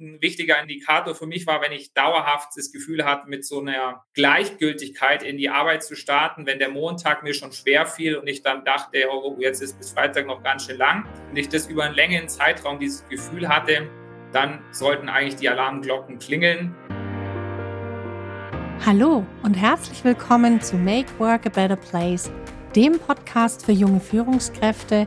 ein wichtiger Indikator für mich war, wenn ich dauerhaft das Gefühl hatte, mit so einer Gleichgültigkeit in die Arbeit zu starten, wenn der Montag mir schon schwer fiel und ich dann dachte, oh, jetzt ist bis Freitag noch ganz schön lang und ich das über einen längeren Zeitraum dieses Gefühl hatte, dann sollten eigentlich die Alarmglocken klingeln. Hallo und herzlich willkommen zu Make Work a Better Place, dem Podcast für junge Führungskräfte,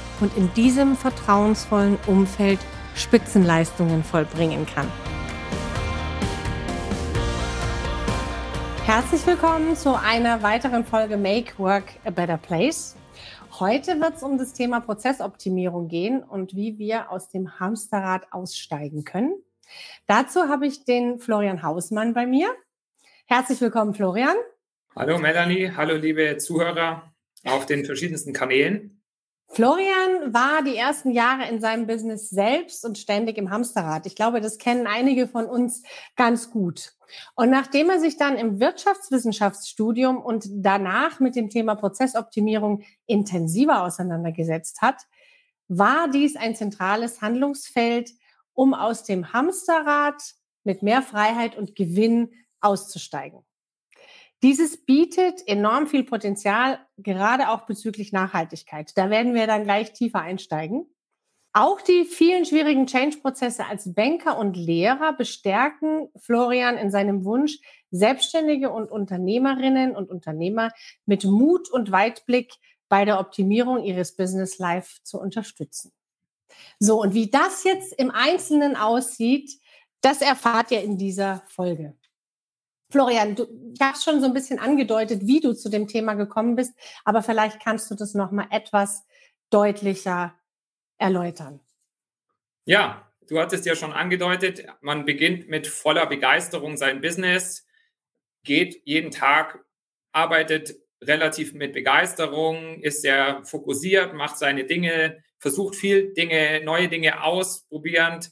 und in diesem vertrauensvollen Umfeld Spitzenleistungen vollbringen kann. Herzlich willkommen zu einer weiteren Folge Make Work a Better Place. Heute wird es um das Thema Prozessoptimierung gehen und wie wir aus dem Hamsterrad aussteigen können. Dazu habe ich den Florian Hausmann bei mir. Herzlich willkommen, Florian. Hallo Melanie, hallo liebe Zuhörer auf den verschiedensten Kanälen. Florian war die ersten Jahre in seinem Business selbst und ständig im Hamsterrad. Ich glaube, das kennen einige von uns ganz gut. Und nachdem er sich dann im Wirtschaftswissenschaftsstudium und danach mit dem Thema Prozessoptimierung intensiver auseinandergesetzt hat, war dies ein zentrales Handlungsfeld, um aus dem Hamsterrad mit mehr Freiheit und Gewinn auszusteigen. Dieses bietet enorm viel Potenzial, gerade auch bezüglich Nachhaltigkeit. Da werden wir dann gleich tiefer einsteigen. Auch die vielen schwierigen Change-Prozesse als Banker und Lehrer bestärken Florian in seinem Wunsch, Selbstständige und Unternehmerinnen und Unternehmer mit Mut und Weitblick bei der Optimierung ihres Business Life zu unterstützen. So, und wie das jetzt im Einzelnen aussieht, das erfahrt ihr in dieser Folge. Florian, du hast schon so ein bisschen angedeutet, wie du zu dem Thema gekommen bist, aber vielleicht kannst du das noch mal etwas deutlicher erläutern. Ja, du hattest ja schon angedeutet, man beginnt mit voller Begeisterung sein Business, geht jeden Tag, arbeitet relativ mit Begeisterung, ist sehr fokussiert, macht seine Dinge, versucht viel Dinge, neue Dinge ausprobierend,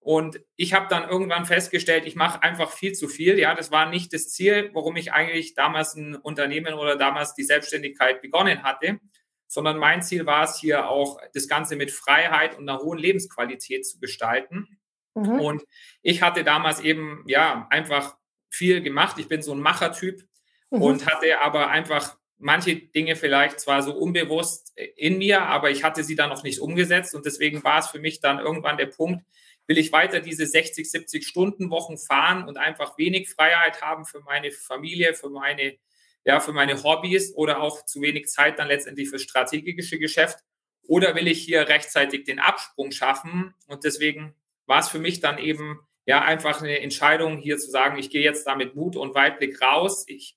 und ich habe dann irgendwann festgestellt, ich mache einfach viel zu viel. Ja, das war nicht das Ziel, warum ich eigentlich damals ein Unternehmen oder damals die Selbstständigkeit begonnen hatte, sondern mein Ziel war es hier auch, das Ganze mit Freiheit und einer hohen Lebensqualität zu gestalten. Mhm. Und ich hatte damals eben, ja, einfach viel gemacht. Ich bin so ein Machertyp mhm. und hatte aber einfach manche Dinge vielleicht zwar so unbewusst in mir, aber ich hatte sie dann noch nicht umgesetzt. Und deswegen war es für mich dann irgendwann der Punkt, Will ich weiter diese 60, 70 Stunden Wochen fahren und einfach wenig Freiheit haben für meine Familie, für meine, ja, für meine Hobbys oder auch zu wenig Zeit dann letztendlich für strategische Geschäft? Oder will ich hier rechtzeitig den Absprung schaffen? Und deswegen war es für mich dann eben ja einfach eine Entscheidung, hier zu sagen, ich gehe jetzt da mit Mut und Weitblick raus. Ich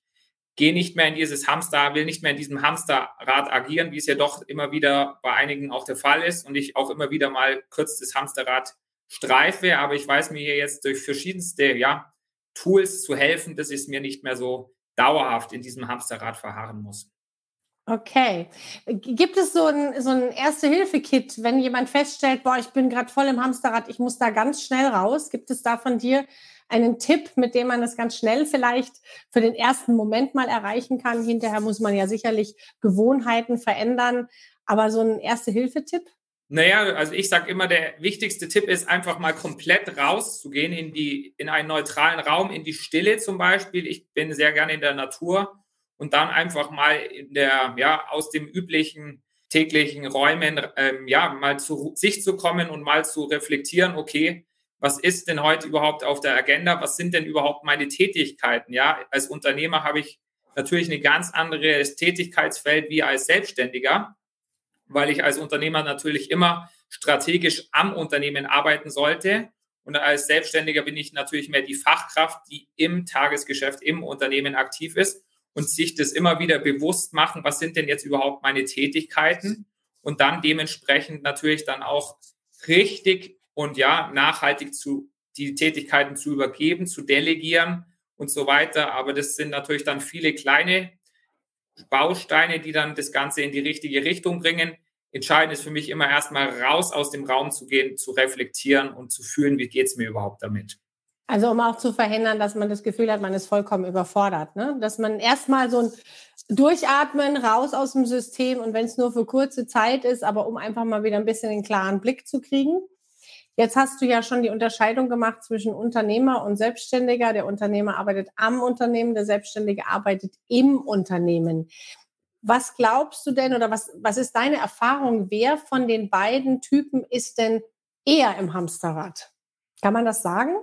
gehe nicht mehr in dieses Hamster, will nicht mehr in diesem Hamsterrad agieren, wie es ja doch immer wieder bei einigen auch der Fall ist und ich auch immer wieder mal kurz das Hamsterrad streife, aber ich weiß mir jetzt durch verschiedenste ja, Tools zu helfen, dass ich es mir nicht mehr so dauerhaft in diesem Hamsterrad verharren muss. Okay. Gibt es so ein, so ein Erste-Hilfe-Kit, wenn jemand feststellt, boah, ich bin gerade voll im Hamsterrad, ich muss da ganz schnell raus? Gibt es da von dir einen Tipp, mit dem man das ganz schnell vielleicht für den ersten Moment mal erreichen kann? Hinterher muss man ja sicherlich Gewohnheiten verändern, aber so ein Erste-Hilfe-Tipp? Naja, also ich sage immer, der wichtigste Tipp ist einfach mal komplett rauszugehen in die, in einen neutralen Raum, in die Stille zum Beispiel. Ich bin sehr gerne in der Natur und dann einfach mal in der, ja, aus dem üblichen täglichen Räumen, ähm, ja, mal zu sich zu kommen und mal zu reflektieren, okay, was ist denn heute überhaupt auf der Agenda? Was sind denn überhaupt meine Tätigkeiten? Ja, als Unternehmer habe ich natürlich ein ganz anderes Tätigkeitsfeld wie als Selbstständiger weil ich als Unternehmer natürlich immer strategisch am Unternehmen arbeiten sollte. Und als Selbstständiger bin ich natürlich mehr die Fachkraft, die im Tagesgeschäft, im Unternehmen aktiv ist und sich das immer wieder bewusst machen, was sind denn jetzt überhaupt meine Tätigkeiten und dann dementsprechend natürlich dann auch richtig und ja, nachhaltig zu die Tätigkeiten zu übergeben, zu delegieren und so weiter. Aber das sind natürlich dann viele kleine Bausteine, die dann das Ganze in die richtige Richtung bringen. Entscheidend ist für mich immer erstmal raus aus dem Raum zu gehen, zu reflektieren und zu fühlen, wie geht es mir überhaupt damit. Also um auch zu verhindern, dass man das Gefühl hat, man ist vollkommen überfordert. Ne? Dass man erstmal so ein Durchatmen, raus aus dem System und wenn es nur für kurze Zeit ist, aber um einfach mal wieder ein bisschen einen klaren Blick zu kriegen. Jetzt hast du ja schon die Unterscheidung gemacht zwischen Unternehmer und Selbstständiger. Der Unternehmer arbeitet am Unternehmen, der Selbstständige arbeitet im Unternehmen. Was glaubst du denn oder was, was ist deine Erfahrung? Wer von den beiden Typen ist denn eher im Hamsterrad? Kann man das sagen?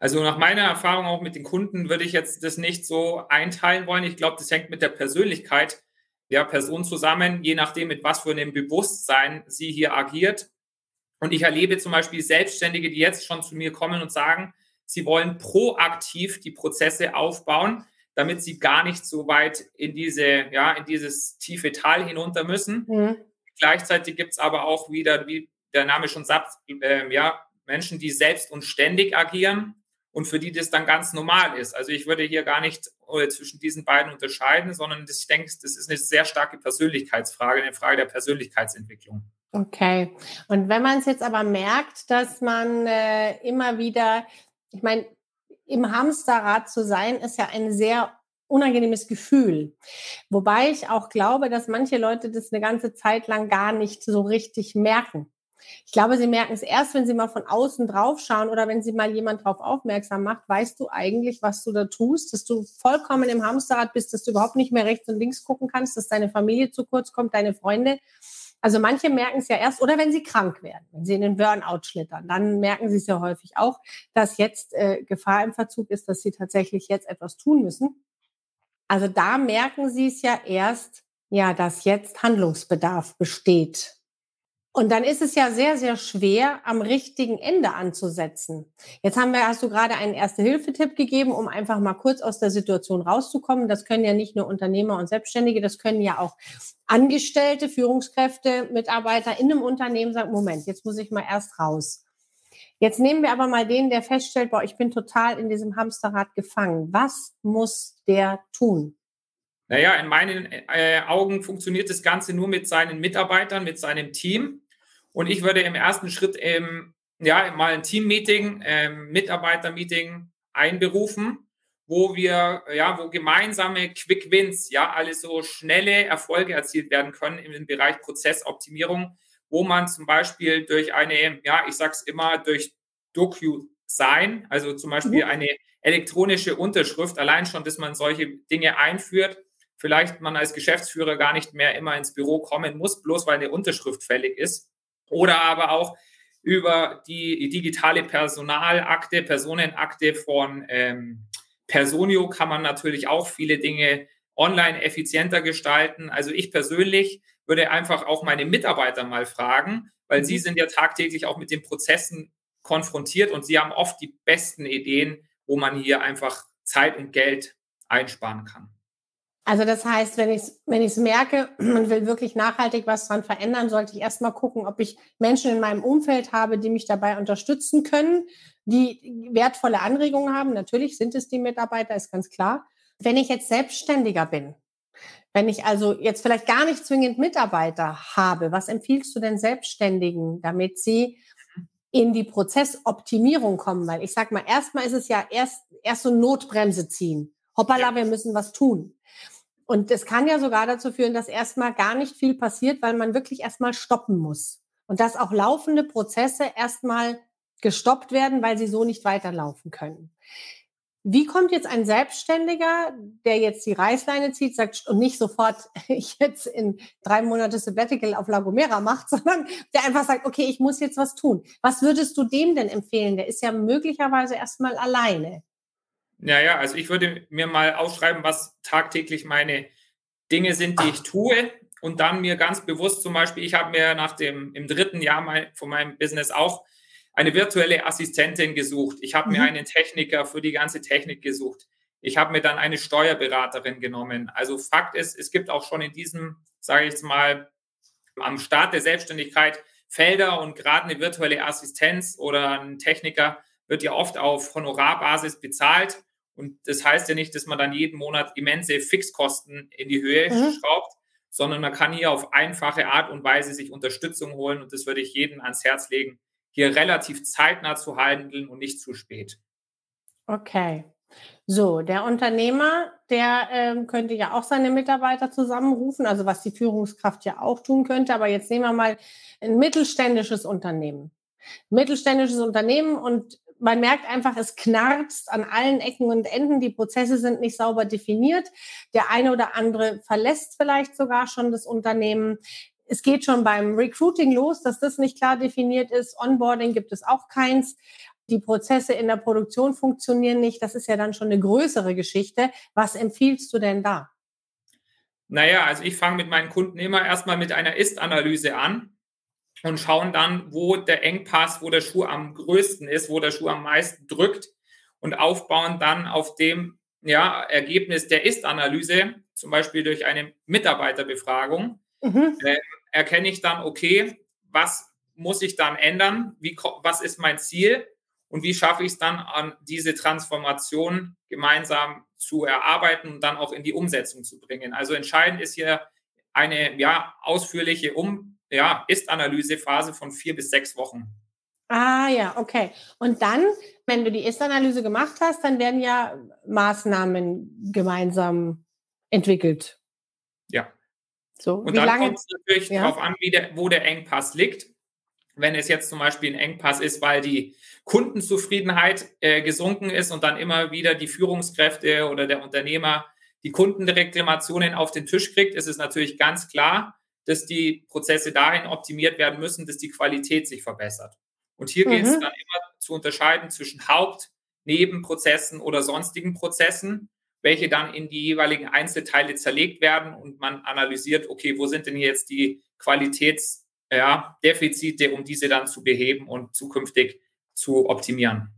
Also nach meiner Erfahrung auch mit den Kunden würde ich jetzt das nicht so einteilen wollen. Ich glaube, das hängt mit der Persönlichkeit der Person zusammen, je nachdem, mit was für einem Bewusstsein sie hier agiert. Und ich erlebe zum Beispiel Selbstständige, die jetzt schon zu mir kommen und sagen, sie wollen proaktiv die Prozesse aufbauen, damit sie gar nicht so weit in diese, ja, in dieses tiefe Tal hinunter müssen. Mhm. Gleichzeitig gibt es aber auch wieder, wie der Name schon sagt, äh, ja, Menschen, die selbst und ständig agieren und für die das dann ganz normal ist. Also ich würde hier gar nicht äh, zwischen diesen beiden unterscheiden, sondern das, ich denke, das ist eine sehr starke Persönlichkeitsfrage, eine Frage der Persönlichkeitsentwicklung. Okay. Und wenn man es jetzt aber merkt, dass man äh, immer wieder, ich meine, im Hamsterrad zu sein, ist ja ein sehr unangenehmes Gefühl. Wobei ich auch glaube, dass manche Leute das eine ganze Zeit lang gar nicht so richtig merken. Ich glaube, sie merken es erst, wenn sie mal von außen drauf schauen oder wenn sie mal jemand drauf aufmerksam macht, weißt du eigentlich, was du da tust, dass du vollkommen im Hamsterrad bist, dass du überhaupt nicht mehr rechts und links gucken kannst, dass deine Familie zu kurz kommt, deine Freunde. Also manche merken es ja erst oder wenn sie krank werden, wenn sie in den Burnout schlittern, dann merken sie es ja häufig auch, dass jetzt äh, Gefahr im Verzug ist, dass sie tatsächlich jetzt etwas tun müssen. Also da merken sie es ja erst, ja, dass jetzt Handlungsbedarf besteht und dann ist es ja sehr, sehr schwer, am richtigen Ende anzusetzen. Jetzt haben wir, hast du gerade einen Erste-Hilfe-Tipp gegeben, um einfach mal kurz aus der Situation rauszukommen. Das können ja nicht nur Unternehmer und Selbstständige, das können ja auch Angestellte, Führungskräfte, Mitarbeiter in einem Unternehmen sagen, Moment, jetzt muss ich mal erst raus. Jetzt nehmen wir aber mal den, der feststellt, boah, ich bin total in diesem Hamsterrad gefangen. Was muss der tun? Naja, in meinen äh, Augen funktioniert das Ganze nur mit seinen Mitarbeitern, mit seinem Team. Und ich würde im ersten Schritt ähm, ja, mal ein Team-Meeting, ähm, Mitarbeiter-Meeting einberufen, wo wir, ja, wo gemeinsame Quick Wins, ja, alle so schnelle Erfolge erzielt werden können im Bereich Prozessoptimierung, wo man zum Beispiel durch eine, ja, ich sag's immer, durch DocuSign, also zum Beispiel mhm. eine elektronische Unterschrift, allein schon, dass man solche Dinge einführt, vielleicht man als Geschäftsführer gar nicht mehr immer ins Büro kommen muss, bloß weil eine Unterschrift fällig ist, oder aber auch über die digitale Personalakte, Personenakte von ähm, Personio kann man natürlich auch viele Dinge online effizienter gestalten. Also ich persönlich würde einfach auch meine Mitarbeiter mal fragen, weil sie mhm. sind ja tagtäglich auch mit den Prozessen konfrontiert und sie haben oft die besten Ideen, wo man hier einfach Zeit und Geld einsparen kann. Also das heißt, wenn ich es wenn ich's merke und will wirklich nachhaltig was dran verändern, sollte ich erstmal gucken, ob ich Menschen in meinem Umfeld habe, die mich dabei unterstützen können, die wertvolle Anregungen haben. Natürlich sind es die Mitarbeiter, ist ganz klar. Wenn ich jetzt Selbstständiger bin, wenn ich also jetzt vielleicht gar nicht zwingend Mitarbeiter habe, was empfiehlst du denn Selbstständigen, damit sie in die Prozessoptimierung kommen? Weil ich sag mal, erstmal ist es ja erst, erst so Notbremse ziehen. Hoppala, wir müssen was tun. Und es kann ja sogar dazu führen, dass erstmal gar nicht viel passiert, weil man wirklich erstmal stoppen muss. Und dass auch laufende Prozesse erstmal gestoppt werden, weil sie so nicht weiterlaufen können. Wie kommt jetzt ein Selbstständiger, der jetzt die Reißleine zieht, sagt und nicht sofort ich jetzt in drei Monate Sabbatical auf La Gomera macht, sondern der einfach sagt, okay, ich muss jetzt was tun. Was würdest du dem denn empfehlen? Der ist ja möglicherweise erstmal alleine. Ja, ja, also ich würde mir mal aufschreiben, was tagtäglich meine Dinge sind, die ich tue und dann mir ganz bewusst zum Beispiel, ich habe mir nach dem, im dritten Jahr mein, von meinem Business auch eine virtuelle Assistentin gesucht. Ich habe mhm. mir einen Techniker für die ganze Technik gesucht. Ich habe mir dann eine Steuerberaterin genommen. Also Fakt ist, es gibt auch schon in diesem, sage ich jetzt mal, am Start der Selbstständigkeit Felder und gerade eine virtuelle Assistenz oder ein Techniker wird ja oft auf Honorarbasis bezahlt. Und das heißt ja nicht, dass man dann jeden Monat immense Fixkosten in die Höhe mhm. schraubt, sondern man kann hier auf einfache Art und Weise sich Unterstützung holen. Und das würde ich jedem ans Herz legen, hier relativ zeitnah zu handeln und nicht zu spät. Okay. So, der Unternehmer, der ähm, könnte ja auch seine Mitarbeiter zusammenrufen, also was die Führungskraft ja auch tun könnte. Aber jetzt nehmen wir mal ein mittelständisches Unternehmen. Mittelständisches Unternehmen und man merkt einfach, es knarzt an allen Ecken und Enden. Die Prozesse sind nicht sauber definiert. Der eine oder andere verlässt vielleicht sogar schon das Unternehmen. Es geht schon beim Recruiting los, dass das nicht klar definiert ist. Onboarding gibt es auch keins. Die Prozesse in der Produktion funktionieren nicht. Das ist ja dann schon eine größere Geschichte. Was empfiehlst du denn da? Naja, also ich fange mit meinen Kunden immer erstmal mit einer Ist-Analyse an und schauen dann, wo der Engpass, wo der Schuh am größten ist, wo der Schuh am meisten drückt und aufbauen dann auf dem ja, Ergebnis der Ist-Analyse, zum Beispiel durch eine Mitarbeiterbefragung, mhm. äh, erkenne ich dann, okay, was muss ich dann ändern? Wie, was ist mein Ziel? Und wie schaffe ich es dann, an diese Transformation gemeinsam zu erarbeiten und dann auch in die Umsetzung zu bringen? Also entscheidend ist hier eine ja, ausführliche um ja, Ist-Analyse-Phase von vier bis sechs Wochen. Ah ja, okay. Und dann, wenn du die Ist-Analyse gemacht hast, dann werden ja Maßnahmen gemeinsam entwickelt. Ja. So, und dann kommt es natürlich ja? darauf an, der, wo der Engpass liegt. Wenn es jetzt zum Beispiel ein Engpass ist, weil die Kundenzufriedenheit äh, gesunken ist und dann immer wieder die Führungskräfte oder der Unternehmer die Kundenreklamationen auf den Tisch kriegt, ist es natürlich ganz klar, dass die Prozesse dahin optimiert werden müssen, dass die Qualität sich verbessert. Und hier mhm. geht es dann immer zu unterscheiden zwischen Haupt-, Nebenprozessen oder sonstigen Prozessen, welche dann in die jeweiligen Einzelteile zerlegt werden und man analysiert, okay, wo sind denn jetzt die Qualitätsdefizite, ja, um diese dann zu beheben und zukünftig zu optimieren.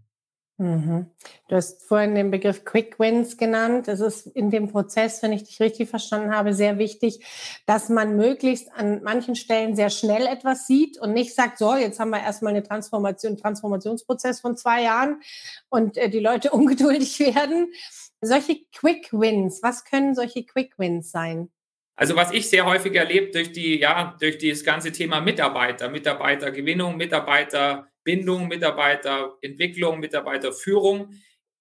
Mhm. Du hast vorhin den Begriff Quick Wins genannt. Es ist in dem Prozess, wenn ich dich richtig verstanden habe, sehr wichtig, dass man möglichst an manchen Stellen sehr schnell etwas sieht und nicht sagt, so, jetzt haben wir erstmal eine Transformation, Transformationsprozess von zwei Jahren und äh, die Leute ungeduldig werden. Solche Quick Wins, was können solche Quick Wins sein? Also was ich sehr häufig erlebt durch die, ja, durch das ganze Thema Mitarbeiter, Mitarbeitergewinnung, Mitarbeiter Bindung, Mitarbeiterentwicklung, Mitarbeiterführung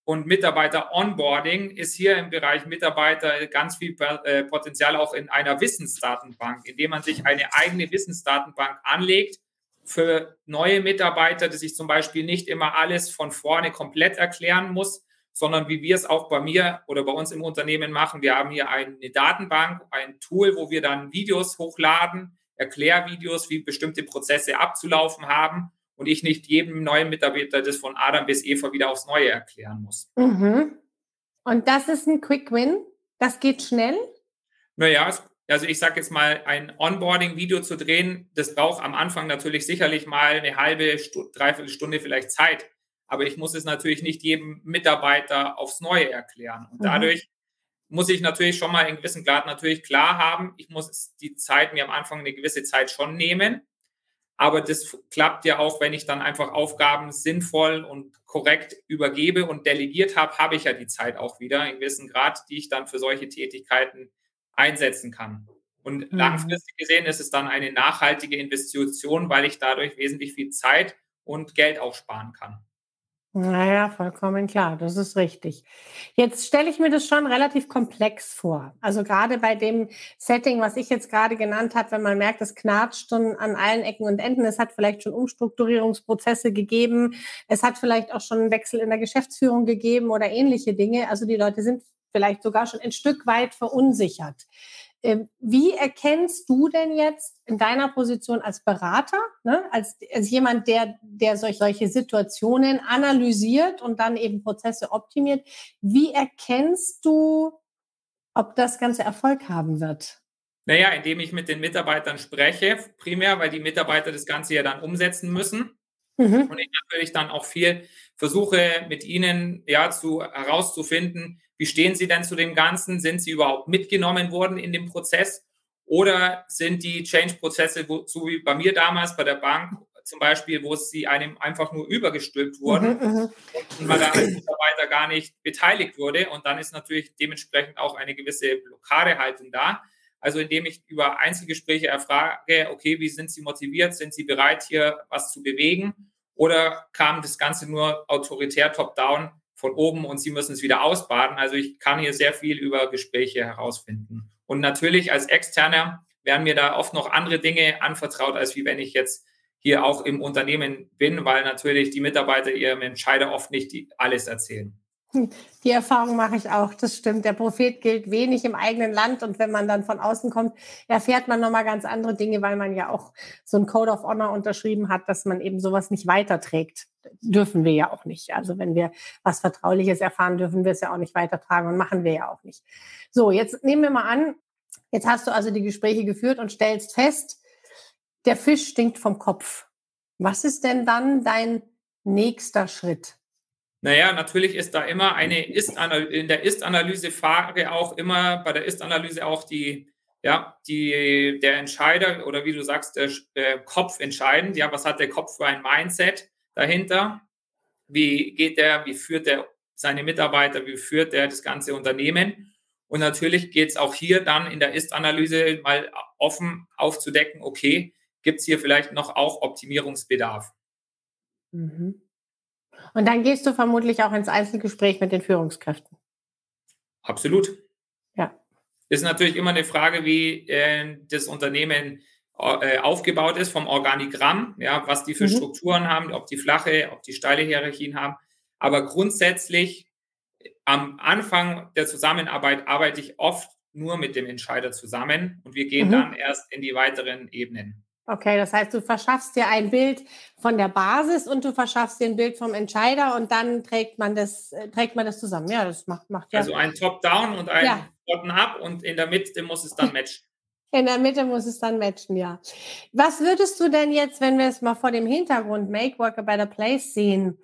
und Mitarbeiter-Onboarding ist hier im Bereich Mitarbeiter ganz viel äh, Potenzial auch in einer Wissensdatenbank, indem man sich eine eigene Wissensdatenbank anlegt für neue Mitarbeiter, dass ich zum Beispiel nicht immer alles von vorne komplett erklären muss, sondern wie wir es auch bei mir oder bei uns im Unternehmen machen. Wir haben hier eine Datenbank, ein Tool, wo wir dann Videos hochladen, Erklärvideos, wie bestimmte Prozesse abzulaufen haben und ich nicht jedem neuen Mitarbeiter das von Adam bis Eva wieder aufs Neue erklären muss. Mhm. Und das ist ein Quick Win? Das geht schnell? Naja, also ich sage jetzt mal, ein Onboarding-Video zu drehen, das braucht am Anfang natürlich sicherlich mal eine halbe, dreiviertel Stunde vielleicht Zeit. Aber ich muss es natürlich nicht jedem Mitarbeiter aufs Neue erklären. Und mhm. dadurch muss ich natürlich schon mal in gewissen Grad natürlich klar haben, ich muss die Zeit mir am Anfang eine gewisse Zeit schon nehmen. Aber das klappt ja auch, wenn ich dann einfach Aufgaben sinnvoll und korrekt übergebe und delegiert habe, habe ich ja die Zeit auch wieder in gewissen Grad, die ich dann für solche Tätigkeiten einsetzen kann. Und mhm. langfristig gesehen ist es dann eine nachhaltige Investition, weil ich dadurch wesentlich viel Zeit und Geld auch sparen kann. Naja, vollkommen klar, das ist richtig. Jetzt stelle ich mir das schon relativ komplex vor. Also gerade bei dem Setting, was ich jetzt gerade genannt habe, wenn man merkt, es knatscht schon an allen Ecken und Enden, es hat vielleicht schon Umstrukturierungsprozesse gegeben, es hat vielleicht auch schon einen Wechsel in der Geschäftsführung gegeben oder ähnliche Dinge. Also die Leute sind vielleicht sogar schon ein Stück weit verunsichert. Ähm, wie erkennst du denn jetzt in deiner Position als Berater, ne, als, als jemand, der, der solch, solche Situationen analysiert und dann eben Prozesse optimiert, wie erkennst du, ob das Ganze Erfolg haben wird? Naja, indem ich mit den Mitarbeitern spreche, primär, weil die Mitarbeiter das Ganze ja dann umsetzen müssen. Mhm. Und ich natürlich dann auch viel versuche mit ihnen ja zu herauszufinden, wie stehen Sie denn zu dem Ganzen? Sind Sie überhaupt mitgenommen worden in dem Prozess? Oder sind die Change-Prozesse, so wie bei mir damals bei der Bank, zum Beispiel, wo sie einem einfach nur übergestülpt wurden mhm, mhm. und man da als Mitarbeiter gar nicht beteiligt wurde. Und dann ist natürlich dementsprechend auch eine gewisse Blockadehaltung da. Also indem ich über Einzelgespräche erfrage, okay, wie sind Sie motiviert? Sind Sie bereit, hier was zu bewegen? Oder kam das Ganze nur autoritär top-down von oben und Sie müssen es wieder ausbaden? Also ich kann hier sehr viel über Gespräche herausfinden. Und natürlich als Externer werden mir da oft noch andere Dinge anvertraut, als wie wenn ich jetzt hier auch im Unternehmen bin, weil natürlich die Mitarbeiter ihrem Entscheider oft nicht alles erzählen. Die Erfahrung mache ich auch, das stimmt. Der Prophet gilt wenig im eigenen Land und wenn man dann von außen kommt, erfährt man nochmal ganz andere Dinge, weil man ja auch so ein Code of Honor unterschrieben hat, dass man eben sowas nicht weiterträgt. Dürfen wir ja auch nicht. Also wenn wir was Vertrauliches erfahren, dürfen wir es ja auch nicht weitertragen und machen wir ja auch nicht. So, jetzt nehmen wir mal an, jetzt hast du also die Gespräche geführt und stellst fest, der Fisch stinkt vom Kopf. Was ist denn dann dein nächster Schritt? Naja, natürlich ist da immer eine ist in der Ist-Analyse-Frage auch immer bei der Ist-Analyse auch die, ja, die, der Entscheider oder wie du sagst, der äh, Kopf entscheidend. Ja, was hat der Kopf für ein Mindset dahinter? Wie geht der, wie führt er seine Mitarbeiter, wie führt er das ganze Unternehmen? Und natürlich geht es auch hier dann in der Ist-Analyse mal offen aufzudecken, okay, gibt es hier vielleicht noch auch Optimierungsbedarf? Mhm. Und dann gehst du vermutlich auch ins Einzelgespräch mit den Führungskräften. Absolut. Ja. Ist natürlich immer eine Frage, wie äh, das Unternehmen äh, aufgebaut ist vom Organigramm, ja, was die für mhm. Strukturen haben, ob die flache, ob die steile Hierarchien haben. Aber grundsätzlich am Anfang der Zusammenarbeit arbeite ich oft nur mit dem Entscheider zusammen und wir gehen mhm. dann erst in die weiteren Ebenen. Okay, das heißt, du verschaffst dir ein Bild von der Basis und du verschaffst dir ein Bild vom Entscheider und dann trägt man das, äh, trägt man das zusammen. Ja, das macht, macht ja. Also ein Top-Down und ein ja. Bottom-Up und in der Mitte muss es dann matchen. In der Mitte muss es dann matchen, ja. Was würdest du denn jetzt, wenn wir es mal vor dem Hintergrund Make Work a Better Place sehen,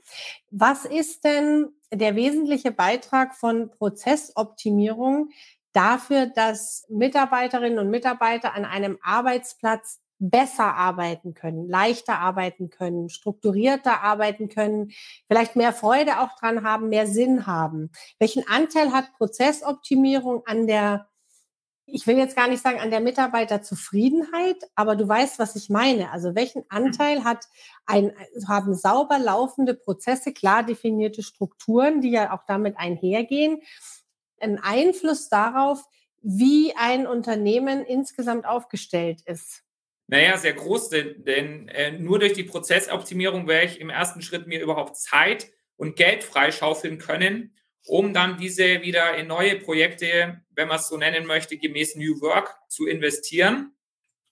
was ist denn der wesentliche Beitrag von Prozessoptimierung dafür, dass Mitarbeiterinnen und Mitarbeiter an einem Arbeitsplatz besser arbeiten können, leichter arbeiten können, strukturierter arbeiten können, vielleicht mehr Freude auch dran haben, mehr Sinn haben. Welchen Anteil hat Prozessoptimierung an der, ich will jetzt gar nicht sagen an der Mitarbeiterzufriedenheit, aber du weißt, was ich meine. Also welchen. Anteil hat ein, haben sauber laufende Prozesse, klar definierte Strukturen, die ja auch damit einhergehen, einen Einfluss darauf, wie ein Unternehmen insgesamt aufgestellt ist? Naja, sehr groß, denn, denn äh, nur durch die Prozessoptimierung werde ich im ersten Schritt mir überhaupt Zeit und Geld freischaufeln können, um dann diese wieder in neue Projekte, wenn man es so nennen möchte, gemäß New Work zu investieren.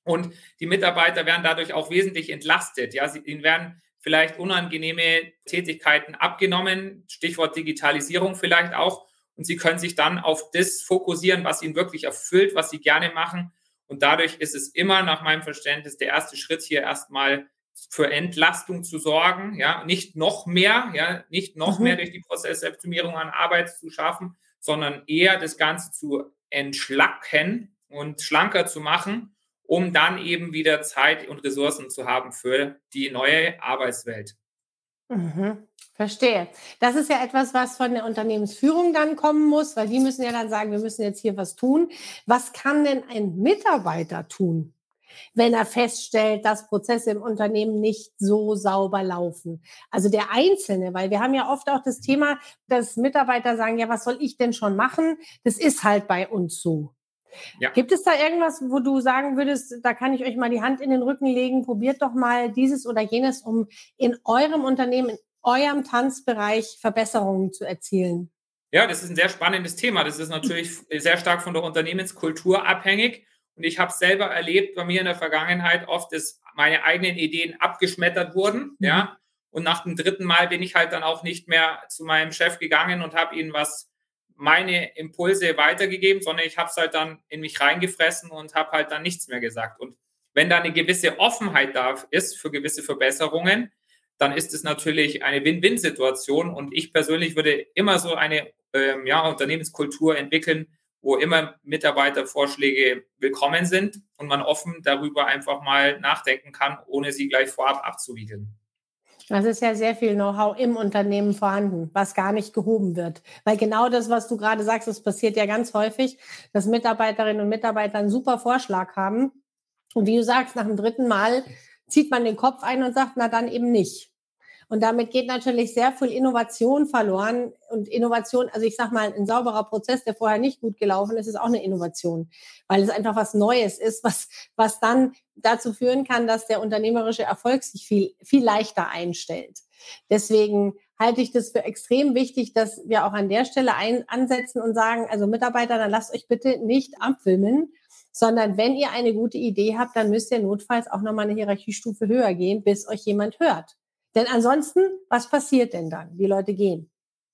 Und die Mitarbeiter werden dadurch auch wesentlich entlastet. Ja, sie, ihnen werden vielleicht unangenehme Tätigkeiten abgenommen, Stichwort Digitalisierung vielleicht auch. Und sie können sich dann auf das fokussieren, was ihnen wirklich erfüllt, was sie gerne machen und dadurch ist es immer nach meinem Verständnis der erste Schritt hier erstmal für Entlastung zu sorgen, ja, nicht noch mehr, ja, nicht noch mhm. mehr durch die Prozessoptimierung an Arbeit zu schaffen, sondern eher das Ganze zu entschlacken und schlanker zu machen, um dann eben wieder Zeit und Ressourcen zu haben für die neue Arbeitswelt. Mhm. Verstehe. Das ist ja etwas, was von der Unternehmensführung dann kommen muss, weil die müssen ja dann sagen, wir müssen jetzt hier was tun. Was kann denn ein Mitarbeiter tun, wenn er feststellt, dass Prozesse im Unternehmen nicht so sauber laufen? Also der Einzelne, weil wir haben ja oft auch das Thema, dass Mitarbeiter sagen, ja, was soll ich denn schon machen? Das ist halt bei uns so. Ja. Gibt es da irgendwas, wo du sagen würdest, da kann ich euch mal die Hand in den Rücken legen, probiert doch mal dieses oder jenes, um in eurem Unternehmen, in eurem Tanzbereich Verbesserungen zu erzielen? Ja, das ist ein sehr spannendes Thema. Das ist natürlich sehr stark von der Unternehmenskultur abhängig. Und ich habe es selber erlebt bei mir in der Vergangenheit oft, dass meine eigenen Ideen abgeschmettert wurden. Mhm. Ja. Und nach dem dritten Mal bin ich halt dann auch nicht mehr zu meinem Chef gegangen und habe ihm was meine Impulse weitergegeben, sondern ich habe es halt dann in mich reingefressen und habe halt dann nichts mehr gesagt. Und wenn da eine gewisse Offenheit da ist für gewisse Verbesserungen, dann ist es natürlich eine Win-Win-Situation. Und ich persönlich würde immer so eine ähm, ja, Unternehmenskultur entwickeln, wo immer Mitarbeitervorschläge willkommen sind und man offen darüber einfach mal nachdenken kann, ohne sie gleich vorab abzuwiegeln. Das ist ja sehr viel Know-how im Unternehmen vorhanden, was gar nicht gehoben wird. Weil genau das, was du gerade sagst, das passiert ja ganz häufig, dass Mitarbeiterinnen und Mitarbeiter einen super Vorschlag haben. Und wie du sagst, nach dem dritten Mal zieht man den Kopf ein und sagt, na dann eben nicht. Und damit geht natürlich sehr viel Innovation verloren. Und Innovation, also ich sag mal, ein sauberer Prozess, der vorher nicht gut gelaufen ist, ist auch eine Innovation, weil es einfach was Neues ist, was, was dann dazu führen kann, dass der unternehmerische Erfolg sich viel, viel leichter einstellt. Deswegen halte ich das für extrem wichtig, dass wir auch an der Stelle ein, ansetzen und sagen, also Mitarbeiter, dann lasst euch bitte nicht abfilmen, sondern wenn ihr eine gute Idee habt, dann müsst ihr notfalls auch nochmal eine Hierarchiestufe höher gehen, bis euch jemand hört. Denn ansonsten, was passiert denn dann? Die Leute gehen.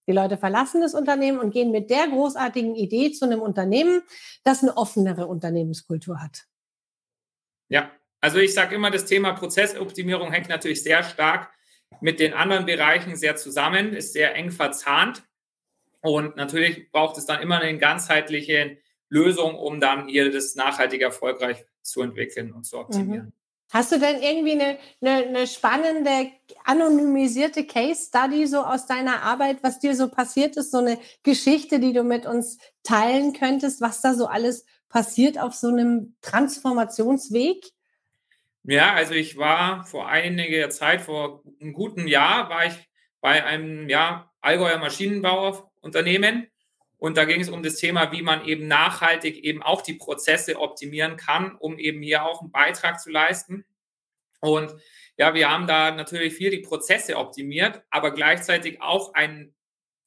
Die Leute verlassen das Unternehmen und gehen mit der großartigen Idee zu einem Unternehmen, das eine offenere Unternehmenskultur hat. Ja, also ich sage immer, das Thema Prozessoptimierung hängt natürlich sehr stark mit den anderen Bereichen sehr zusammen, ist sehr eng verzahnt. Und natürlich braucht es dann immer eine ganzheitliche Lösung, um dann hier das nachhaltig erfolgreich zu entwickeln und zu optimieren. Mhm. Hast du denn irgendwie eine, eine, eine, spannende, anonymisierte Case Study so aus deiner Arbeit, was dir so passiert ist, so eine Geschichte, die du mit uns teilen könntest, was da so alles passiert auf so einem Transformationsweg? Ja, also ich war vor einiger Zeit, vor einem guten Jahr, war ich bei einem ja, Allgäuer Maschinenbauunternehmen und da ging es um das Thema, wie man eben nachhaltig eben auch die Prozesse optimieren kann, um eben hier auch einen Beitrag zu leisten. Und ja, wir haben da natürlich viel die Prozesse optimiert, aber gleichzeitig auch ein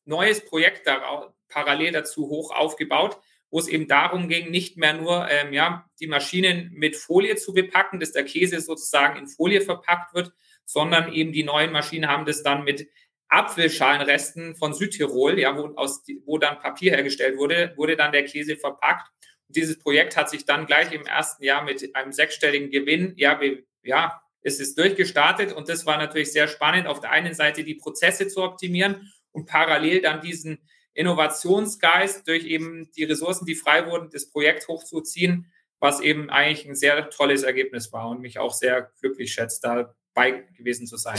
neues Projekt da, parallel dazu hoch aufgebaut, wo es eben darum ging, nicht mehr nur ähm, ja, die Maschinen mit Folie zu bepacken, dass der Käse sozusagen in Folie verpackt wird, sondern eben die neuen Maschinen haben das dann mit Apfelschalenresten von Südtirol, ja, wo, aus, wo dann Papier hergestellt wurde, wurde dann der Käse verpackt. Und dieses Projekt hat sich dann gleich im ersten Jahr mit einem sechsstelligen Gewinn, ja, be, ja, es ist durchgestartet und das war natürlich sehr spannend, auf der einen Seite die Prozesse zu optimieren und parallel dann diesen Innovationsgeist durch eben die Ressourcen, die frei wurden, das Projekt hochzuziehen, was eben eigentlich ein sehr tolles Ergebnis war und mich auch sehr glücklich schätzt, dabei gewesen zu sein.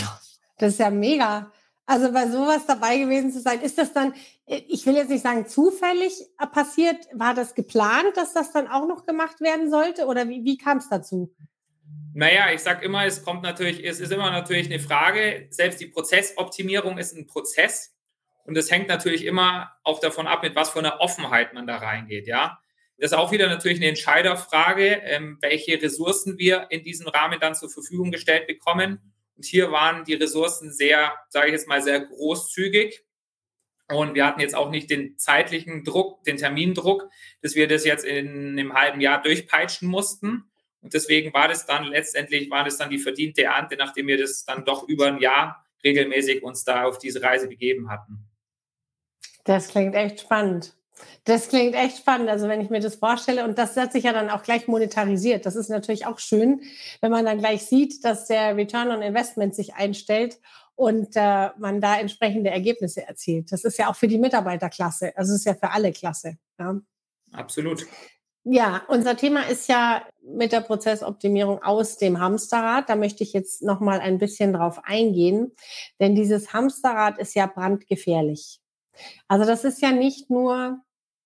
Das ist ja mega. Also bei sowas dabei gewesen zu sein, ist das dann, äh, ich will jetzt nicht sagen zufällig äh, passiert, war das geplant, dass das dann auch noch gemacht werden sollte? Oder wie, wie kam es dazu? Naja, ich sage immer, es kommt natürlich, es ist immer natürlich eine Frage, selbst die Prozessoptimierung ist ein Prozess. Und es hängt natürlich immer auch davon ab, mit was für einer Offenheit man da reingeht, ja. Das ist auch wieder natürlich eine Entscheiderfrage, ähm, welche Ressourcen wir in diesem Rahmen dann zur Verfügung gestellt bekommen und hier waren die Ressourcen sehr, sage ich jetzt mal, sehr großzügig. Und wir hatten jetzt auch nicht den zeitlichen Druck, den Termindruck, dass wir das jetzt in einem halben Jahr durchpeitschen mussten. Und deswegen war das dann letztendlich, war das dann die verdiente Ernte, nachdem wir das dann doch über ein Jahr regelmäßig uns da auf diese Reise begeben hatten. Das klingt echt spannend. Das klingt echt spannend. Also wenn ich mir das vorstelle und das hat sich ja dann auch gleich monetarisiert. Das ist natürlich auch schön, wenn man dann gleich sieht, dass der Return on Investment sich einstellt und äh, man da entsprechende Ergebnisse erzielt. Das ist ja auch für die Mitarbeiterklasse. Also es ist ja für alle Klasse. Ja. Absolut. Ja, unser Thema ist ja mit der Prozessoptimierung aus dem Hamsterrad. Da möchte ich jetzt noch mal ein bisschen drauf eingehen, denn dieses Hamsterrad ist ja brandgefährlich. Also das ist ja nicht nur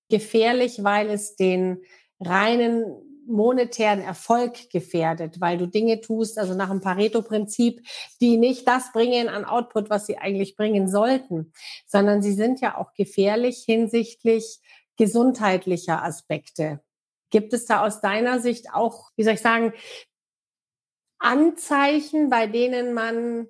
gefährlich, weil es den reinen monetären Erfolg gefährdet, weil du Dinge tust, also nach dem Pareto-Prinzip, die nicht das bringen an Output, was sie eigentlich bringen sollten, sondern sie sind ja auch gefährlich hinsichtlich gesundheitlicher Aspekte. Gibt es da aus deiner Sicht auch, wie soll ich sagen, Anzeichen, bei denen man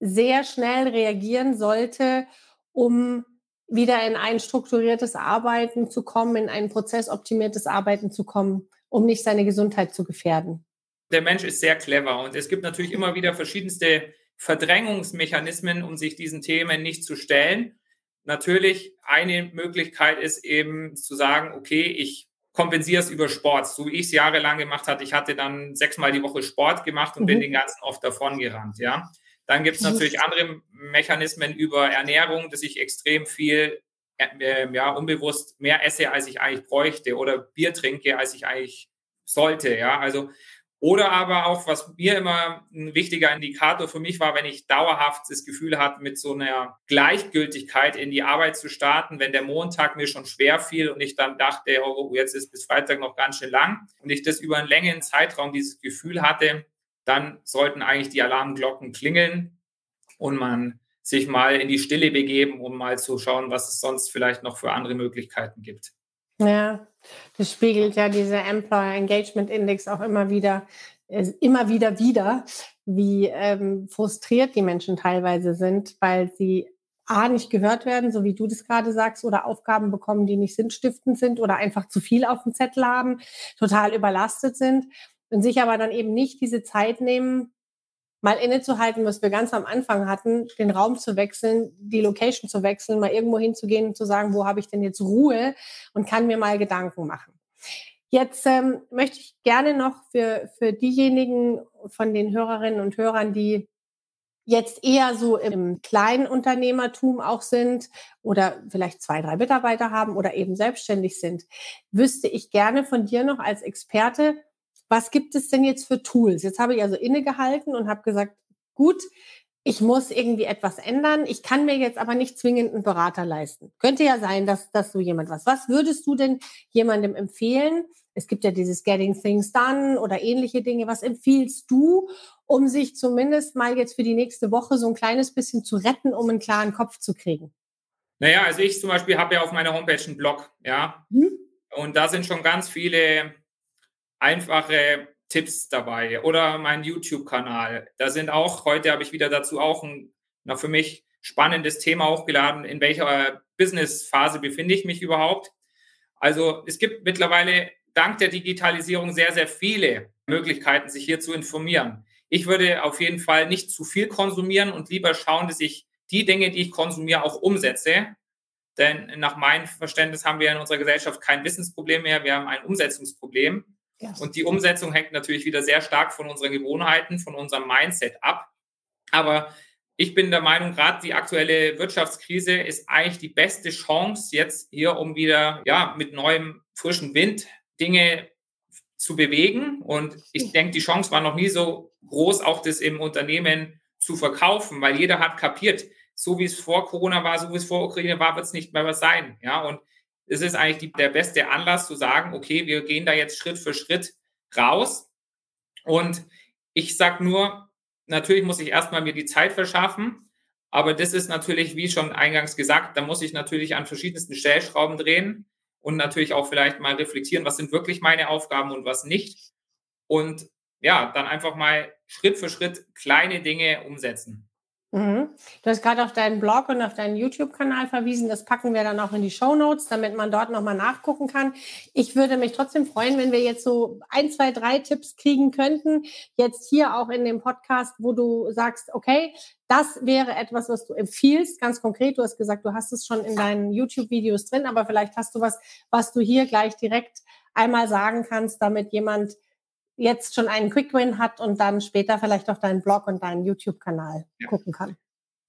sehr schnell reagieren sollte, um wieder in ein strukturiertes Arbeiten zu kommen, in ein prozessoptimiertes Arbeiten zu kommen, um nicht seine Gesundheit zu gefährden. Der Mensch ist sehr clever und es gibt natürlich immer wieder verschiedenste Verdrängungsmechanismen, um sich diesen Themen nicht zu stellen. Natürlich eine Möglichkeit ist eben zu sagen, okay, ich kompensiere es über Sport, so wie ich es jahrelang gemacht hatte. Ich hatte dann sechsmal die Woche Sport gemacht und mhm. bin den ganzen oft davon gerannt, ja. Dann gibt es natürlich andere Mechanismen über Ernährung, dass ich extrem viel äh, ja, unbewusst mehr esse, als ich eigentlich bräuchte oder Bier trinke, als ich eigentlich sollte. Ja, also oder aber auch, was mir immer ein wichtiger Indikator für mich war, wenn ich dauerhaft das Gefühl hatte, mit so einer Gleichgültigkeit in die Arbeit zu starten, wenn der Montag mir schon schwer fiel und ich dann dachte, oh, jetzt ist bis Freitag noch ganz schön lang und ich das über einen längeren Zeitraum dieses Gefühl hatte, dann sollten eigentlich die Alarmglocken klingeln und man sich mal in die Stille begeben, um mal zu schauen, was es sonst vielleicht noch für andere Möglichkeiten gibt. Ja, das spiegelt ja dieser Employer Engagement Index auch immer wieder, immer wieder wieder, wie ähm, frustriert die Menschen teilweise sind, weil sie A, nicht gehört werden, so wie du das gerade sagst, oder Aufgaben bekommen, die nicht sinnstiftend sind oder einfach zu viel auf dem Zettel haben, total überlastet sind und sich aber dann eben nicht diese Zeit nehmen, mal innezuhalten, was wir ganz am Anfang hatten, den Raum zu wechseln, die Location zu wechseln, mal irgendwo hinzugehen und zu sagen, wo habe ich denn jetzt Ruhe und kann mir mal Gedanken machen. Jetzt ähm, möchte ich gerne noch für, für diejenigen von den Hörerinnen und Hörern, die jetzt eher so im kleinen Unternehmertum auch sind oder vielleicht zwei, drei Mitarbeiter haben oder eben selbstständig sind, wüsste ich gerne von dir noch als Experte, was gibt es denn jetzt für Tools? Jetzt habe ich also innegehalten und habe gesagt, gut, ich muss irgendwie etwas ändern. Ich kann mir jetzt aber nicht zwingend einen Berater leisten. Könnte ja sein, dass, dass du jemand was. Was würdest du denn jemandem empfehlen? Es gibt ja dieses Getting Things Done oder ähnliche Dinge. Was empfiehlst du, um sich zumindest mal jetzt für die nächste Woche so ein kleines bisschen zu retten, um einen klaren Kopf zu kriegen? Naja, also ich zum Beispiel habe ja auf meiner Homepage einen Blog, ja. Hm? Und da sind schon ganz viele einfache Tipps dabei oder mein YouTube-Kanal. Da sind auch, heute habe ich wieder dazu auch ein na, für mich spannendes Thema hochgeladen, in welcher Business-Phase befinde ich mich überhaupt. Also es gibt mittlerweile dank der Digitalisierung sehr, sehr viele Möglichkeiten, sich hier zu informieren. Ich würde auf jeden Fall nicht zu viel konsumieren und lieber schauen, dass ich die Dinge, die ich konsumiere, auch umsetze. Denn nach meinem Verständnis haben wir in unserer Gesellschaft kein Wissensproblem mehr, wir haben ein Umsetzungsproblem. Und die Umsetzung hängt natürlich wieder sehr stark von unseren Gewohnheiten, von unserem Mindset ab. Aber ich bin der Meinung, gerade die aktuelle Wirtschaftskrise ist eigentlich die beste Chance jetzt hier, um wieder ja mit neuem frischen Wind Dinge zu bewegen. Und ich denke, die Chance war noch nie so groß, auch das im Unternehmen zu verkaufen, weil jeder hat kapiert, so wie es vor Corona war, so wie es vor Ukraine war, wird es nicht mehr was sein. Ja, und es ist eigentlich die, der beste Anlass zu sagen, okay, wir gehen da jetzt Schritt für Schritt raus. Und ich sage nur, natürlich muss ich erstmal mir die Zeit verschaffen. Aber das ist natürlich, wie schon eingangs gesagt, da muss ich natürlich an verschiedensten Stellschrauben drehen und natürlich auch vielleicht mal reflektieren, was sind wirklich meine Aufgaben und was nicht. Und ja, dann einfach mal Schritt für Schritt kleine Dinge umsetzen. Mhm. Du hast gerade auf deinen Blog und auf deinen YouTube-Kanal verwiesen. Das packen wir dann auch in die Show Notes, damit man dort nochmal nachgucken kann. Ich würde mich trotzdem freuen, wenn wir jetzt so ein, zwei, drei Tipps kriegen könnten. Jetzt hier auch in dem Podcast, wo du sagst, okay, das wäre etwas, was du empfiehlst, ganz konkret. Du hast gesagt, du hast es schon in deinen YouTube-Videos drin, aber vielleicht hast du was, was du hier gleich direkt einmal sagen kannst, damit jemand jetzt schon einen Quick Win hat und dann später vielleicht auf deinen Blog und deinen YouTube-Kanal ja. gucken kann.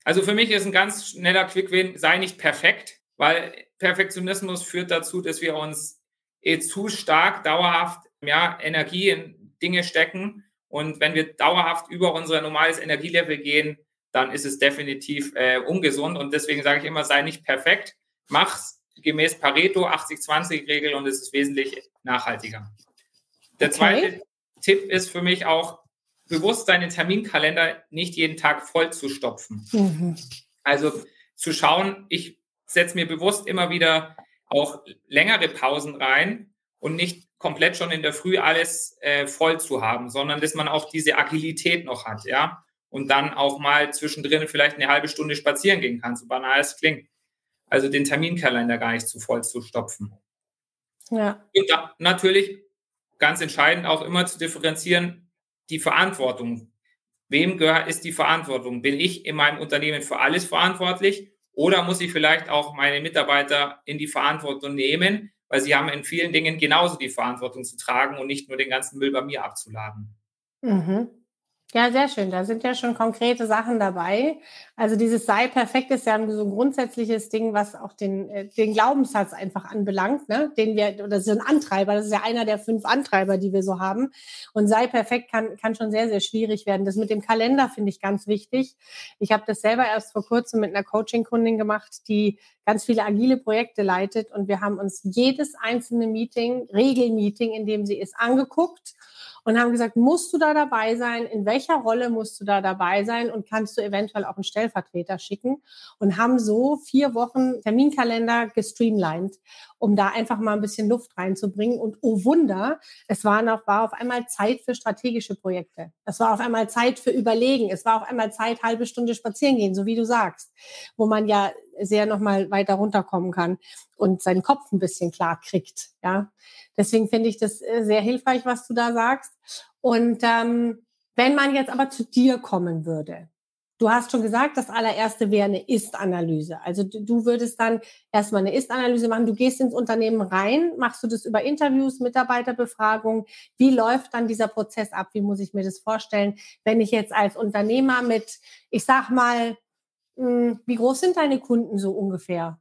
Also für mich ist ein ganz schneller Quick Win, sei nicht perfekt, weil Perfektionismus führt dazu, dass wir uns eh zu stark dauerhaft ja, Energie in Dinge stecken. Und wenn wir dauerhaft über unser normales Energielevel gehen, dann ist es definitiv äh, ungesund. Und deswegen sage ich immer, sei nicht perfekt, mach's gemäß Pareto 80-20-Regel und es ist wesentlich nachhaltiger. Der okay. zweite Tipp ist für mich auch, bewusst deinen Terminkalender nicht jeden Tag voll zu stopfen. Mhm. Also zu schauen, ich setze mir bewusst immer wieder auch längere Pausen rein und nicht komplett schon in der Früh alles äh, voll zu haben, sondern dass man auch diese Agilität noch hat, ja, und dann auch mal zwischendrin vielleicht eine halbe Stunde spazieren gehen kann, so banal es klingt. Also den Terminkalender gar nicht zu voll zu stopfen. Ja. Und da, natürlich ganz entscheidend auch immer zu differenzieren, die Verantwortung. Wem gehört, ist die Verantwortung? Bin ich in meinem Unternehmen für alles verantwortlich oder muss ich vielleicht auch meine Mitarbeiter in die Verantwortung nehmen, weil sie haben in vielen Dingen genauso die Verantwortung zu tragen und nicht nur den ganzen Müll bei mir abzuladen. Mhm. Ja, sehr schön. Da sind ja schon konkrete Sachen dabei. Also dieses sei perfekt ist ja so ein grundsätzliches Ding, was auch den, äh, den Glaubenssatz einfach anbelangt, ne? den wir, oder so ein Antreiber, das ist ja einer der fünf Antreiber, die wir so haben. Und sei perfekt kann, kann schon sehr, sehr schwierig werden. Das mit dem Kalender finde ich ganz wichtig. Ich habe das selber erst vor kurzem mit einer Coaching-Kundin gemacht, die ganz viele agile Projekte leitet und wir haben uns jedes einzelne Meeting, Regelmeeting, in dem sie ist, angeguckt und haben gesagt, musst du da dabei sein? In welcher Rolle musst du da dabei sein? Und kannst du eventuell auch einen Stellvertreter schicken? Und haben so vier Wochen Terminkalender gestreamlined, um da einfach mal ein bisschen Luft reinzubringen. Und oh Wunder, es war, noch, war auf einmal Zeit für strategische Projekte. Es war auf einmal Zeit für Überlegen. Es war auf einmal Zeit, halbe Stunde spazieren gehen, so wie du sagst, wo man ja sehr nochmal weiter runterkommen kann und seinen Kopf ein bisschen klar kriegt. Ja, deswegen finde ich das äh, sehr hilfreich, was du da sagst. Und ähm, wenn man jetzt aber zu dir kommen würde, du hast schon gesagt, das allererste wäre eine Ist-Analyse. Also du, würdest dann erstmal eine Ist-Analyse machen. Du gehst ins Unternehmen rein, machst du das über Interviews, Mitarbeiterbefragung. Wie läuft dann dieser Prozess ab? Wie muss ich mir das vorstellen, wenn ich jetzt als Unternehmer mit, ich sag mal, hm, wie groß sind deine Kunden so ungefähr?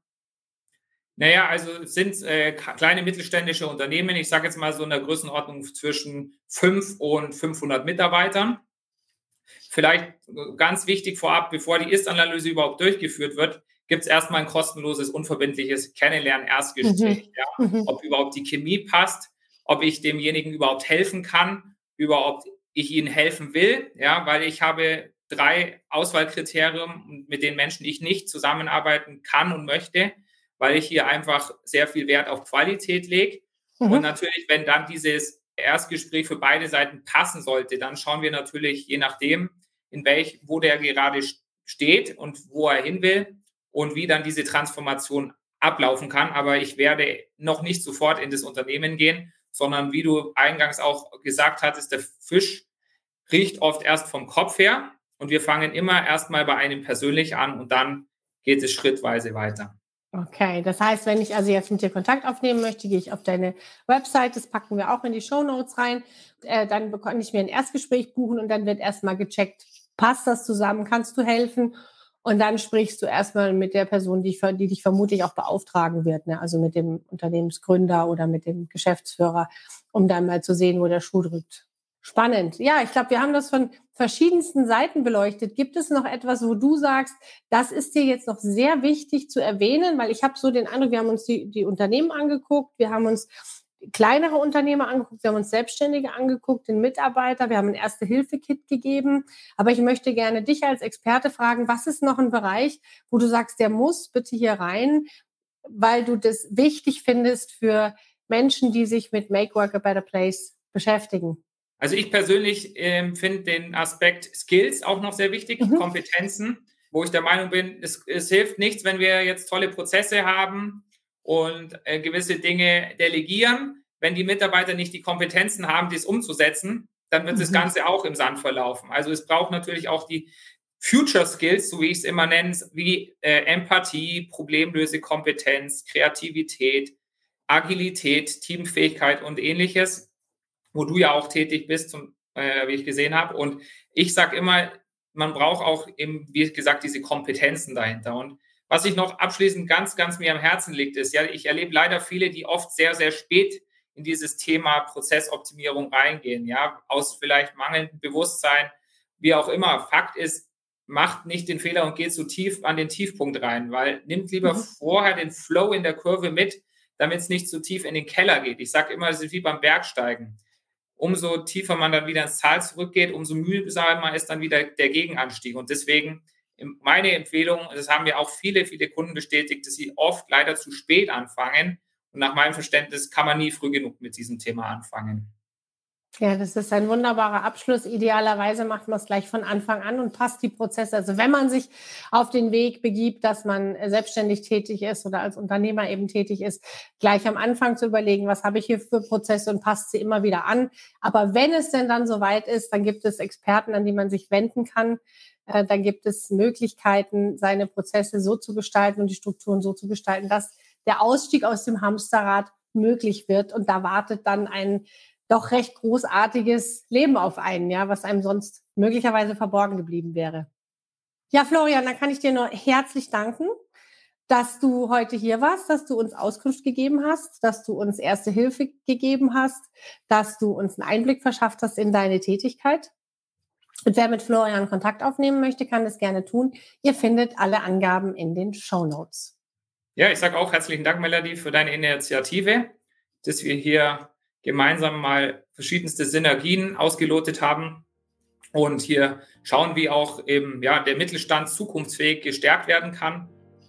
Naja, also sind äh, kleine mittelständische Unternehmen, ich sage jetzt mal so in der Größenordnung zwischen 5 und 500 Mitarbeitern. Vielleicht ganz wichtig vorab, bevor die Ist-Analyse überhaupt durchgeführt wird, gibt es erstmal ein kostenloses, unverbindliches Kennenlernen-Erstgespräch. Mhm. Ja, mhm. Ob überhaupt die Chemie passt, ob ich demjenigen überhaupt helfen kann, überhaupt ich ihnen helfen will, ja, weil ich habe drei Auswahlkriterien, mit denen Menschen ich nicht zusammenarbeiten kann und möchte, weil ich hier einfach sehr viel Wert auf Qualität lege. Mhm. Und natürlich, wenn dann dieses Erstgespräch für beide Seiten passen sollte, dann schauen wir natürlich, je nachdem, in welch, wo der gerade steht und wo er hin will und wie dann diese Transformation ablaufen kann. Aber ich werde noch nicht sofort in das Unternehmen gehen, sondern wie du eingangs auch gesagt hattest, der Fisch riecht oft erst vom Kopf her. Und wir fangen immer erstmal bei einem persönlich an und dann geht es schrittweise weiter. Okay, das heißt, wenn ich also jetzt mit dir Kontakt aufnehmen möchte, gehe ich auf deine Website, das packen wir auch in die Show Notes rein, äh, dann kann ich mir ein Erstgespräch buchen und dann wird erstmal gecheckt, passt das zusammen, kannst du helfen? Und dann sprichst du erstmal mit der Person, die, die dich vermutlich auch beauftragen wird, ne? also mit dem Unternehmensgründer oder mit dem Geschäftsführer, um dann mal zu sehen, wo der Schuh drückt. Spannend. Ja, ich glaube, wir haben das von verschiedensten Seiten beleuchtet. Gibt es noch etwas, wo du sagst, das ist dir jetzt noch sehr wichtig zu erwähnen? Weil ich habe so den Eindruck, wir haben uns die, die Unternehmen angeguckt, wir haben uns kleinere Unternehmer angeguckt, wir haben uns Selbstständige angeguckt, den Mitarbeiter, wir haben ein Erste-Hilfe-Kit gegeben. Aber ich möchte gerne dich als Experte fragen, was ist noch ein Bereich, wo du sagst, der muss bitte hier rein, weil du das wichtig findest für Menschen, die sich mit Make Work a Better Place beschäftigen? Also ich persönlich ähm, finde den Aspekt Skills auch noch sehr wichtig, mhm. Kompetenzen, wo ich der Meinung bin, es, es, hilft nichts, wenn wir jetzt tolle Prozesse haben und äh, gewisse Dinge delegieren. Wenn die Mitarbeiter nicht die Kompetenzen haben, dies umzusetzen, dann wird mhm. das Ganze auch im Sand verlaufen. Also es braucht natürlich auch die Future Skills, so wie ich es immer nenne, wie äh, Empathie, Problemlösekompetenz, Kreativität, Agilität, Teamfähigkeit und ähnliches wo du ja auch tätig bist, zum, äh, wie ich gesehen habe. Und ich sage immer, man braucht auch eben, wie gesagt, diese Kompetenzen dahinter. Und was ich noch abschließend ganz, ganz mir am Herzen liegt, ist, ja, ich erlebe leider viele, die oft sehr, sehr spät in dieses Thema Prozessoptimierung reingehen, ja, aus vielleicht mangelndem Bewusstsein, wie auch immer. Fakt ist, macht nicht den Fehler und geht so tief an den Tiefpunkt rein, weil nimmt lieber mhm. vorher den Flow in der Kurve mit, damit es nicht zu tief in den Keller geht. Ich sage immer, es ist wie beim Bergsteigen umso tiefer man dann wieder ins Tal zurückgeht, umso mühsamer ist dann wieder der Gegenanstieg. Und deswegen meine Empfehlung, das haben mir auch viele, viele Kunden bestätigt, dass sie oft leider zu spät anfangen. Und nach meinem Verständnis kann man nie früh genug mit diesem Thema anfangen. Ja, das ist ein wunderbarer Abschluss. Idealerweise macht man es gleich von Anfang an und passt die Prozesse. Also wenn man sich auf den Weg begibt, dass man selbstständig tätig ist oder als Unternehmer eben tätig ist, gleich am Anfang zu überlegen, was habe ich hier für Prozesse und passt sie immer wieder an. Aber wenn es denn dann soweit ist, dann gibt es Experten, an die man sich wenden kann. Äh, dann gibt es Möglichkeiten, seine Prozesse so zu gestalten und die Strukturen so zu gestalten, dass der Ausstieg aus dem Hamsterrad möglich wird. Und da wartet dann ein doch recht großartiges Leben auf einen, ja, was einem sonst möglicherweise verborgen geblieben wäre. Ja, Florian, dann kann ich dir nur herzlich danken, dass du heute hier warst, dass du uns Auskunft gegeben hast, dass du uns erste Hilfe gegeben hast, dass du uns einen Einblick verschafft hast in deine Tätigkeit. Und wer mit Florian Kontakt aufnehmen möchte, kann das gerne tun. Ihr findet alle Angaben in den Show Notes. Ja, ich sage auch herzlichen Dank, Melanie, für deine Initiative, dass wir hier gemeinsam mal verschiedenste Synergien ausgelotet haben und hier schauen, wie auch eben ja, der Mittelstand zukunftsfähig gestärkt werden kann.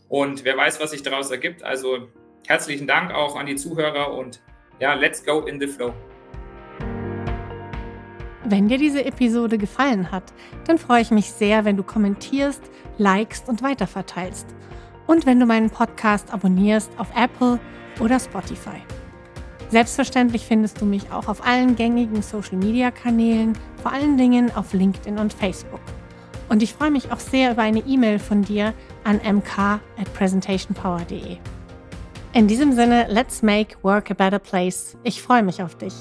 Und wer weiß, was sich daraus ergibt. Also herzlichen Dank auch an die Zuhörer und ja, let's go in the flow. Wenn dir diese Episode gefallen hat, dann freue ich mich sehr, wenn du kommentierst, likest und weiterverteilst. Und wenn du meinen Podcast abonnierst auf Apple oder Spotify. Selbstverständlich findest du mich auch auf allen gängigen Social-Media-Kanälen, vor allen Dingen auf LinkedIn und Facebook. Und ich freue mich auch sehr über eine E-Mail von dir an mk at presentationpower.de. In diesem Sinne, let's make work a better place. Ich freue mich auf dich.